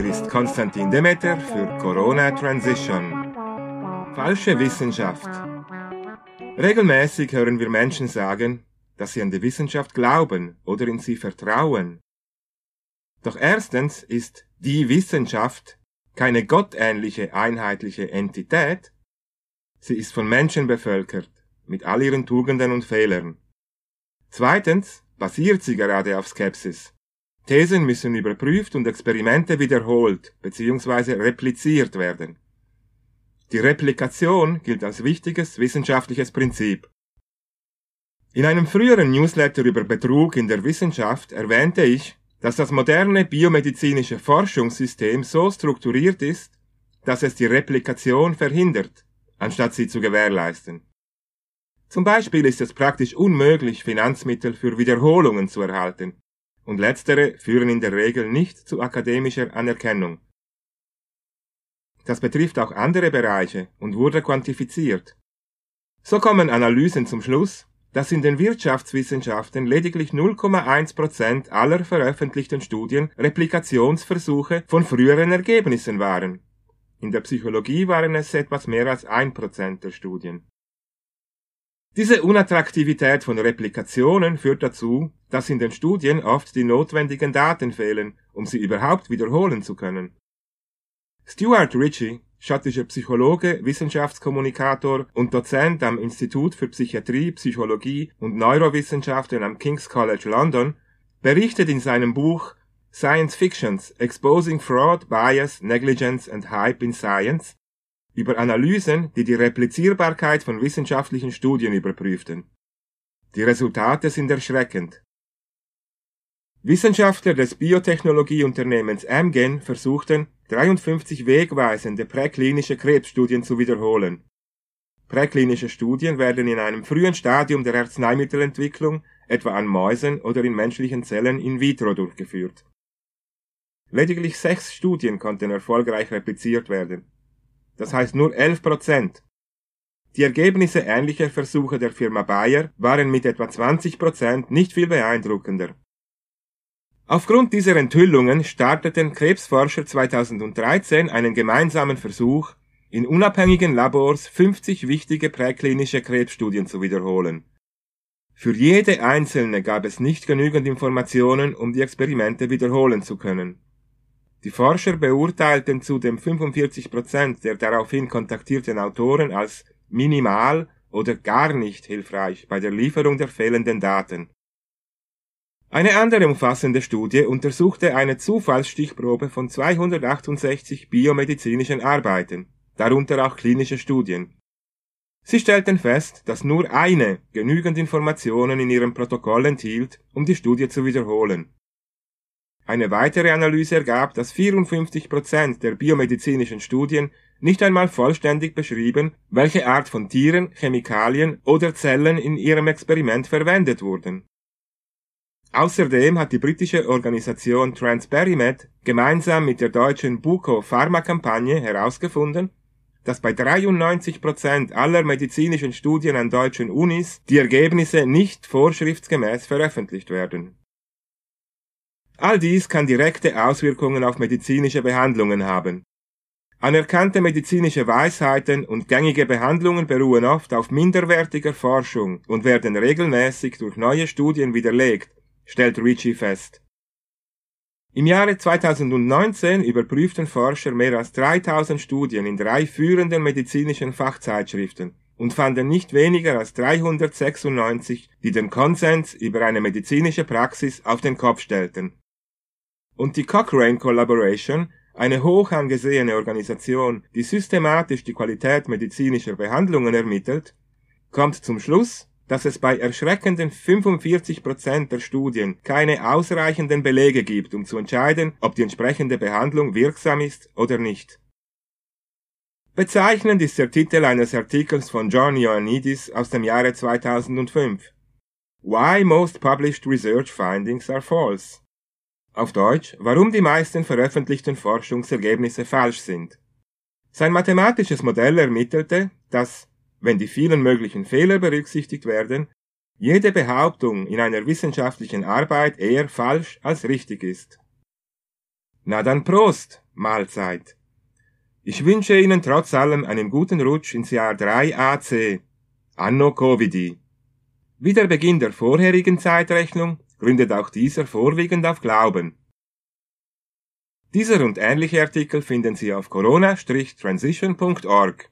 Hier ist Konstantin Demeter für Corona Transition. Falsche Wissenschaft. Regelmäßig hören wir Menschen sagen, dass sie an die Wissenschaft glauben oder in sie vertrauen. Doch erstens ist die Wissenschaft keine gottähnliche einheitliche Entität, sie ist von Menschen bevölkert, mit all ihren Tugenden und Fehlern. Zweitens basiert sie gerade auf Skepsis. Thesen müssen überprüft und Experimente wiederholt bzw. repliziert werden. Die Replikation gilt als wichtiges wissenschaftliches Prinzip. In einem früheren Newsletter über Betrug in der Wissenschaft erwähnte ich, dass das moderne biomedizinische Forschungssystem so strukturiert ist, dass es die Replikation verhindert, anstatt sie zu gewährleisten. Zum Beispiel ist es praktisch unmöglich, Finanzmittel für Wiederholungen zu erhalten, und letztere führen in der Regel nicht zu akademischer Anerkennung. Das betrifft auch andere Bereiche und wurde quantifiziert. So kommen Analysen zum Schluss, dass in den Wirtschaftswissenschaften lediglich 0,1% aller veröffentlichten Studien Replikationsversuche von früheren Ergebnissen waren. In der Psychologie waren es etwas mehr als 1% der Studien. Diese Unattraktivität von Replikationen führt dazu, dass in den Studien oft die notwendigen Daten fehlen, um sie überhaupt wiederholen zu können. Stuart Ritchie, schottischer Psychologe, Wissenschaftskommunikator und Dozent am Institut für Psychiatrie, Psychologie und Neurowissenschaften am King's College London, berichtet in seinem Buch Science Fictions Exposing Fraud, Bias, Negligence and Hype in Science über Analysen, die die Replizierbarkeit von wissenschaftlichen Studien überprüften. Die Resultate sind erschreckend. Wissenschaftler des Biotechnologieunternehmens Amgen versuchten, 53 wegweisende präklinische Krebsstudien zu wiederholen. Präklinische Studien werden in einem frühen Stadium der Arzneimittelentwicklung, etwa an Mäusen oder in menschlichen Zellen in vitro durchgeführt. Lediglich sechs Studien konnten erfolgreich repliziert werden das heißt nur 11 Prozent. Die Ergebnisse ähnlicher Versuche der Firma Bayer waren mit etwa 20 Prozent nicht viel beeindruckender. Aufgrund dieser Enthüllungen starteten Krebsforscher 2013 einen gemeinsamen Versuch, in unabhängigen Labors 50 wichtige präklinische Krebsstudien zu wiederholen. Für jede einzelne gab es nicht genügend Informationen, um die Experimente wiederholen zu können. Die Forscher beurteilten zudem 45 Prozent der daraufhin kontaktierten Autoren als minimal oder gar nicht hilfreich bei der Lieferung der fehlenden Daten. Eine andere umfassende Studie untersuchte eine Zufallsstichprobe von 268 biomedizinischen Arbeiten, darunter auch klinische Studien. Sie stellten fest, dass nur eine genügend Informationen in ihrem Protokoll enthielt, um die Studie zu wiederholen. Eine weitere Analyse ergab, dass 54 Prozent der biomedizinischen Studien nicht einmal vollständig beschrieben, welche Art von Tieren, Chemikalien oder Zellen in ihrem Experiment verwendet wurden. Außerdem hat die britische Organisation Transperimed gemeinsam mit der deutschen Buko Pharma-Kampagne herausgefunden, dass bei 93 Prozent aller medizinischen Studien an deutschen Unis die Ergebnisse nicht vorschriftsgemäß veröffentlicht werden All dies kann direkte Auswirkungen auf medizinische Behandlungen haben. Anerkannte medizinische Weisheiten und gängige Behandlungen beruhen oft auf minderwertiger Forschung und werden regelmäßig durch neue Studien widerlegt, stellt Ricci fest. Im Jahre 2019 überprüften Forscher mehr als 3000 Studien in drei führenden medizinischen Fachzeitschriften und fanden nicht weniger als 396, die den Konsens über eine medizinische Praxis auf den Kopf stellten und die Cochrane Collaboration, eine hoch angesehene Organisation, die systematisch die Qualität medizinischer Behandlungen ermittelt, kommt zum Schluss, dass es bei erschreckenden 45 Prozent der Studien keine ausreichenden Belege gibt, um zu entscheiden, ob die entsprechende Behandlung wirksam ist oder nicht. Bezeichnend ist der Titel eines Artikels von John Ioannidis aus dem Jahre 2005. Why most published research findings are false. Auf Deutsch, warum die meisten veröffentlichten Forschungsergebnisse falsch sind. Sein mathematisches Modell ermittelte, dass, wenn die vielen möglichen Fehler berücksichtigt werden, jede Behauptung in einer wissenschaftlichen Arbeit eher falsch als richtig ist. Na dann Prost! Mahlzeit. Ich wünsche Ihnen trotz allem einen guten Rutsch ins Jahr 3 AC, Anno Covidi. Wie der Beginn der vorherigen Zeitrechnung gründet auch dieser vorwiegend auf Glauben. Dieser und ähnliche Artikel finden Sie auf corona-transition.org.